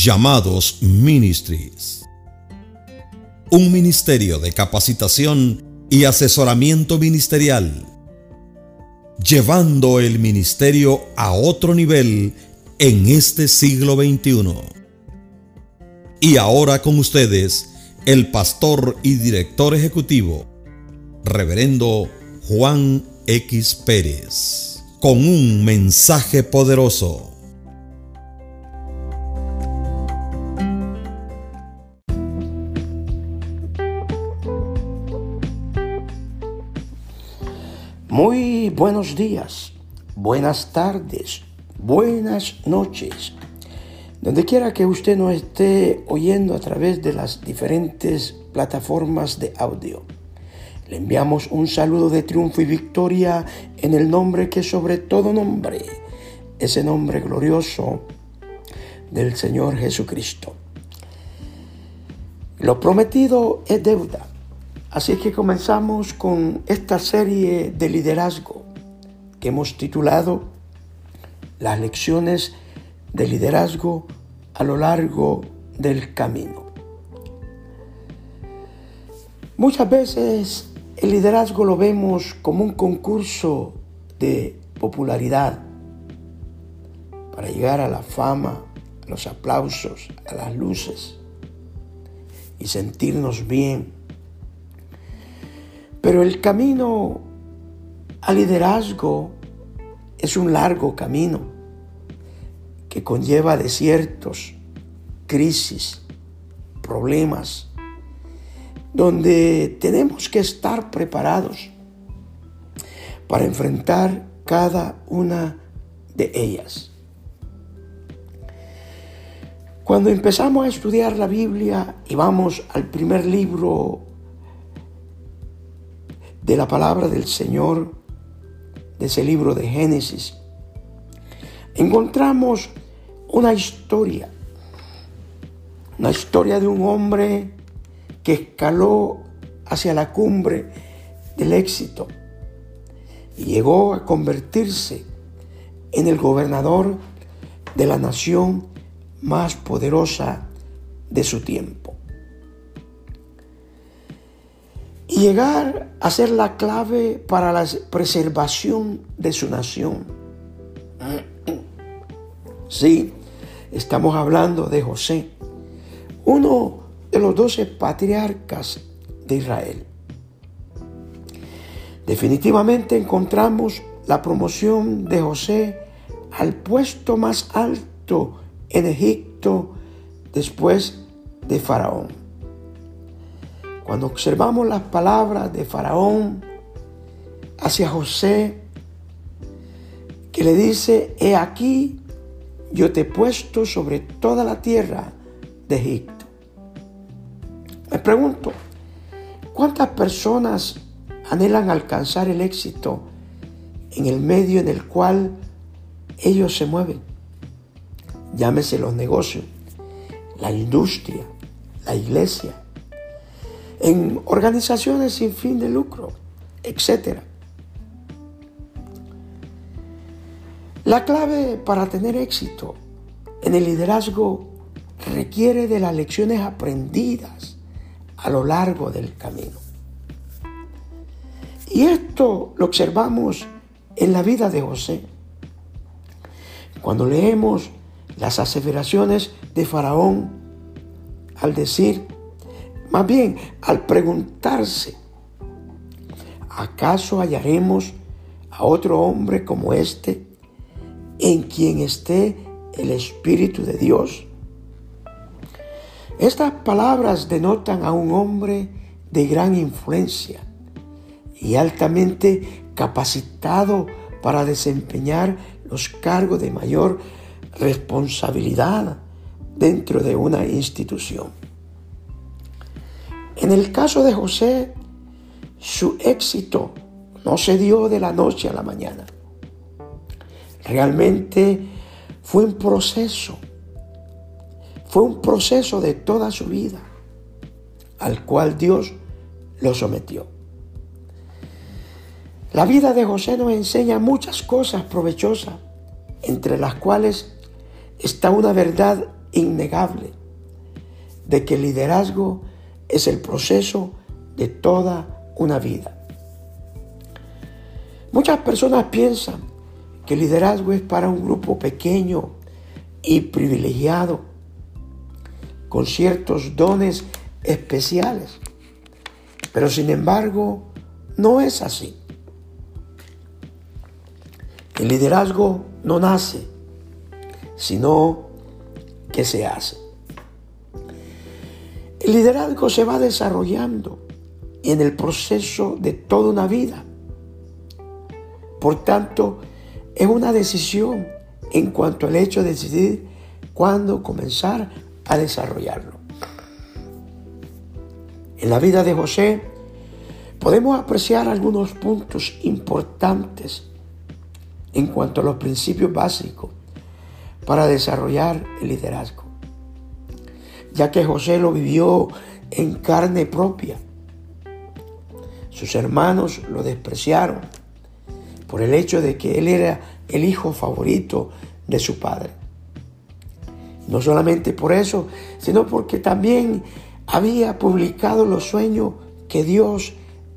Llamados Ministries. Un ministerio de capacitación y asesoramiento ministerial, llevando el ministerio a otro nivel en este siglo XXI. Y ahora con ustedes, el pastor y director ejecutivo, reverendo Juan X Pérez, con un mensaje poderoso. Muy buenos días, buenas tardes, buenas noches. Donde quiera que usted nos esté oyendo a través de las diferentes plataformas de audio. Le enviamos un saludo de triunfo y victoria en el nombre que sobre todo nombre, ese nombre glorioso del Señor Jesucristo. Lo prometido es deuda. Así que comenzamos con esta serie de liderazgo que hemos titulado Las lecciones de liderazgo a lo largo del camino. Muchas veces el liderazgo lo vemos como un concurso de popularidad para llegar a la fama, a los aplausos, a las luces y sentirnos bien. Pero el camino al liderazgo es un largo camino que conlleva desiertos, crisis, problemas, donde tenemos que estar preparados para enfrentar cada una de ellas. Cuando empezamos a estudiar la Biblia y vamos al primer libro de la palabra del Señor, de ese libro de Génesis, encontramos una historia, una historia de un hombre que escaló hacia la cumbre del éxito y llegó a convertirse en el gobernador de la nación más poderosa de su tiempo. Llegar a ser la clave para la preservación de su nación Sí, estamos hablando de José, uno de los doce patriarcas de Israel. Definitivamente encontramos la promoción de José al puesto más alto en Egipto después de Faraón. Cuando observamos las palabras de Faraón hacia José, que le dice, he aquí yo te he puesto sobre toda la tierra de Egipto. Me pregunto, ¿cuántas personas anhelan alcanzar el éxito en el medio en el cual ellos se mueven? Llámese los negocios, la industria, la iglesia, en organizaciones sin fin de lucro, etc. La clave para tener éxito en el liderazgo requiere de las lecciones aprendidas a lo largo del camino. Y esto lo observamos en la vida de José. Cuando leemos las aseveraciones de Faraón al decir, más bien al preguntarse, ¿acaso hallaremos a otro hombre como este en quien esté el Espíritu de Dios. Estas palabras denotan a un hombre de gran influencia y altamente capacitado para desempeñar los cargos de mayor responsabilidad dentro de una institución. En el caso de José, su éxito no se dio de la noche a la mañana. Realmente fue un proceso, fue un proceso de toda su vida al cual Dios lo sometió. La vida de José nos enseña muchas cosas provechosas, entre las cuales está una verdad innegable de que el liderazgo es el proceso de toda una vida. Muchas personas piensan que el liderazgo es para un grupo pequeño y privilegiado, con ciertos dones especiales. Pero sin embargo, no es así. El liderazgo no nace, sino que se hace. El liderazgo se va desarrollando en el proceso de toda una vida. Por tanto, es una decisión en cuanto al hecho de decidir cuándo comenzar a desarrollarlo. En la vida de José podemos apreciar algunos puntos importantes en cuanto a los principios básicos para desarrollar el liderazgo, ya que José lo vivió en carne propia. Sus hermanos lo despreciaron por el hecho de que él era el hijo favorito de su padre. No solamente por eso, sino porque también había publicado los sueños que Dios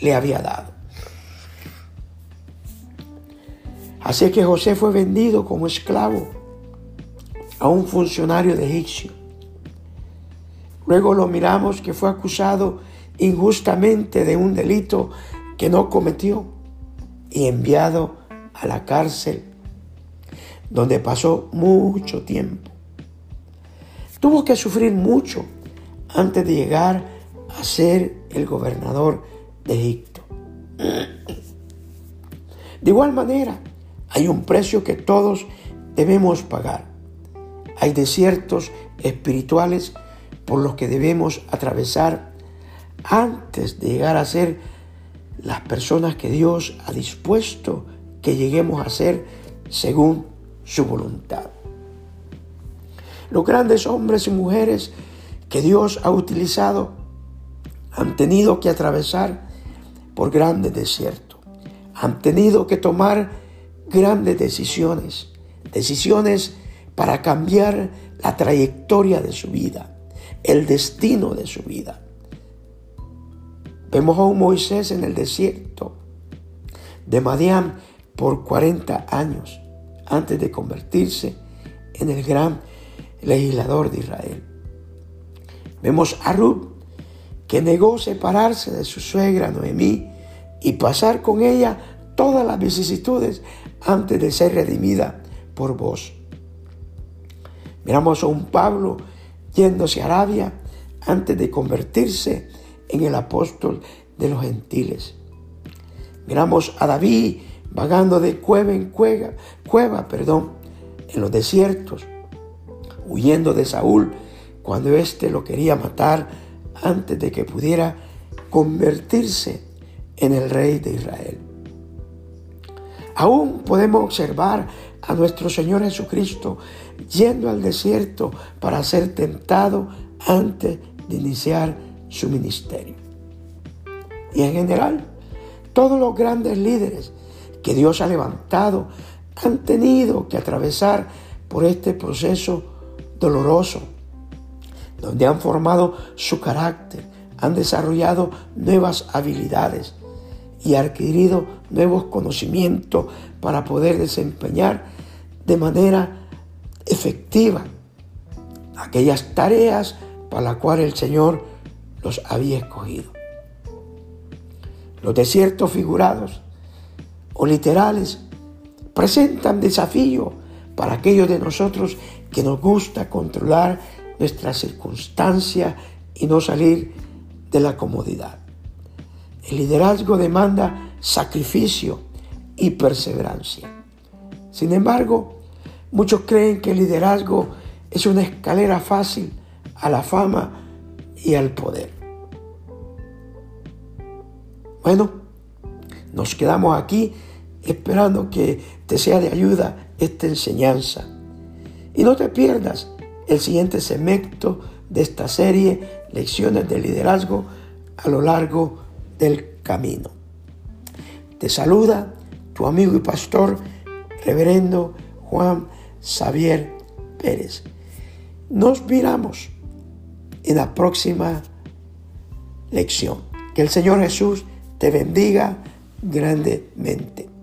le había dado. Así que José fue vendido como esclavo a un funcionario de egipcio. Luego lo miramos que fue acusado injustamente de un delito que no cometió y enviado a la cárcel donde pasó mucho tiempo. Tuvo que sufrir mucho antes de llegar a ser el gobernador de Egipto. De igual manera, hay un precio que todos debemos pagar. Hay desiertos espirituales por los que debemos atravesar antes de llegar a ser las personas que Dios ha dispuesto que lleguemos a ser según su voluntad. Los grandes hombres y mujeres que Dios ha utilizado han tenido que atravesar por grandes desiertos, han tenido que tomar grandes decisiones, decisiones para cambiar la trayectoria de su vida, el destino de su vida. Vemos a un Moisés en el desierto de Madián por 40 años antes de convertirse en el gran legislador de Israel. Vemos a Ruth que negó separarse de su suegra Noemí y pasar con ella todas las vicisitudes antes de ser redimida por vos. Miramos a un Pablo yéndose a Arabia antes de convertirse en el apóstol de los gentiles. Miramos a David vagando de cueva en cueva, cueva, perdón, en los desiertos, huyendo de Saúl cuando éste lo quería matar antes de que pudiera convertirse en el rey de Israel. Aún podemos observar a nuestro Señor Jesucristo yendo al desierto para ser tentado antes de iniciar su ministerio. Y en general, todos los grandes líderes que Dios ha levantado han tenido que atravesar por este proceso doloroso, donde han formado su carácter, han desarrollado nuevas habilidades, y adquirido nuevos conocimientos para poder desempeñar de manera efectiva aquellas tareas para las cuales el Señor los había escogido. Los desiertos figurados o literales presentan desafío para aquellos de nosotros que nos gusta controlar nuestras circunstancias y no salir de la comodidad. El liderazgo demanda sacrificio y perseverancia. Sin embargo, muchos creen que el liderazgo es una escalera fácil a la fama y al poder. Bueno, nos quedamos aquí esperando que te sea de ayuda esta enseñanza. Y no te pierdas el siguiente segmento de esta serie, Lecciones de Liderazgo a lo largo del camino. Te saluda tu amigo y pastor, reverendo Juan Xavier Pérez. Nos miramos en la próxima lección. Que el Señor Jesús te bendiga grandemente.